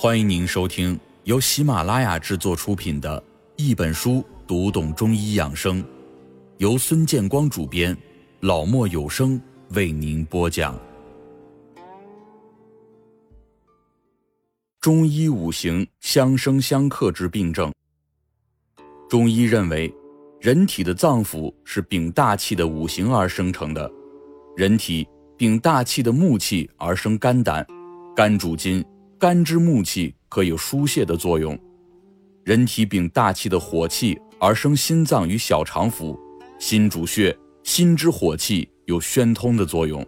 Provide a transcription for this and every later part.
欢迎您收听由喜马拉雅制作出品的《一本书读懂中医养生》，由孙建光主编，老莫有声为您播讲。中医五行相生相克之病症。中医认为，人体的脏腑是秉大气的五行而生成的，人体秉大气的木气而生肝胆，肝主筋。肝之木气可有疏泄的作用，人体禀大气的火气而生心脏与小肠腑，心主血，心之火气有宣通的作用；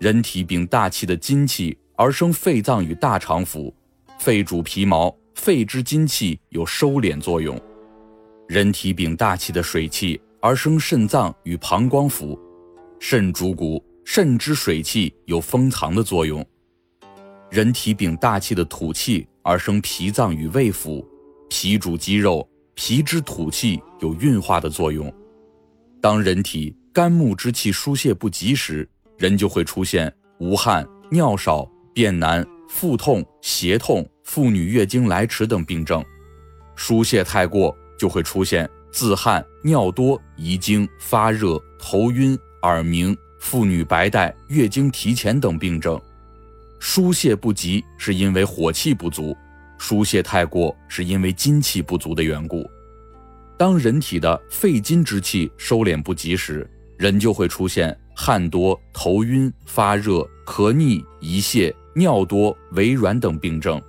人体禀大气的金气而生肺脏与大肠腑，肺主皮毛，肺之金气有收敛作用；人体禀大气的水气而生肾脏与膀胱腑，肾主骨，肾之水气有封藏的作用。人体禀大气的土气而生脾脏与胃腑，脾主肌肉，脾之土气有运化的作用。当人体肝木之气疏泄不及时，人就会出现无汗、尿少、便难、腹痛、胁痛、妇女月经来迟等病症；疏泄太过，就会出现自汗、尿多、遗精、发热、头晕、耳鸣、妇女白带、月经提前等病症。疏泄不及是因为火气不足，疏泄太过是因为精气不足的缘故。当人体的肺金之气收敛不及时，人就会出现汗多、头晕、发热、咳逆、遗泄、尿多、微软等病症；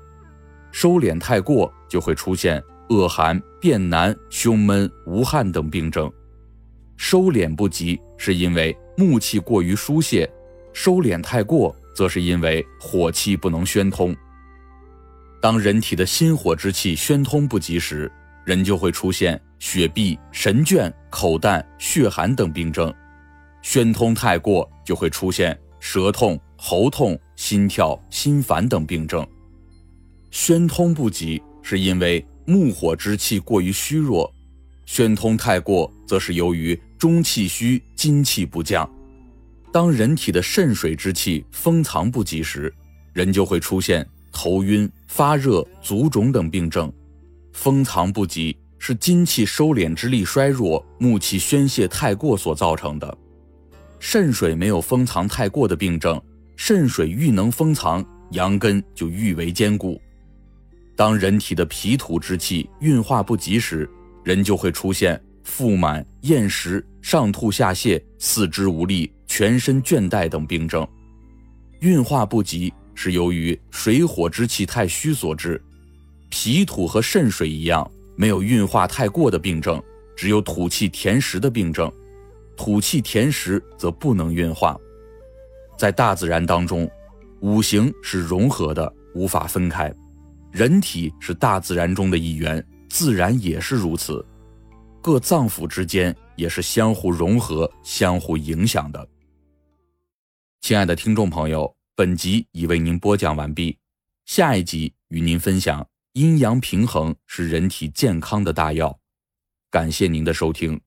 收敛太过就会出现恶寒、便难、胸闷、无汗等病症。收敛不及是因为木气过于疏泄，收敛太过。则是因为火气不能宣通。当人体的心火之气宣通不及时，人就会出现血闭、神倦、口淡、血寒等病症；宣通太过，就会出现舌痛、喉痛、心跳、心烦等病症。宣通不及，是因为木火之气过于虚弱；宣通太过，则是由于中气虚、精气不降。当人体的肾水之气封藏不及时，人就会出现头晕、发热、足肿等病症。封藏不及是精气收敛之力衰弱，木气宣泄太过所造成的。肾水没有封藏太过的病症，肾水愈能封藏，阳根就愈为坚固。当人体的脾土之气运化不及时，人就会出现腹满、厌食、上吐下泻、四肢无力。全身倦怠等病症，运化不及是由于水火之气太虚所致。脾土和肾水一样，没有运化太过的病症，只有土气填实的病症。土气填实则不能运化。在大自然当中，五行是融合的，无法分开。人体是大自然中的一员，自然也是如此。各脏腑之间也是相互融合、相互影响的。亲爱的听众朋友，本集已为您播讲完毕，下一集与您分享阴阳平衡是人体健康的大药。感谢您的收听。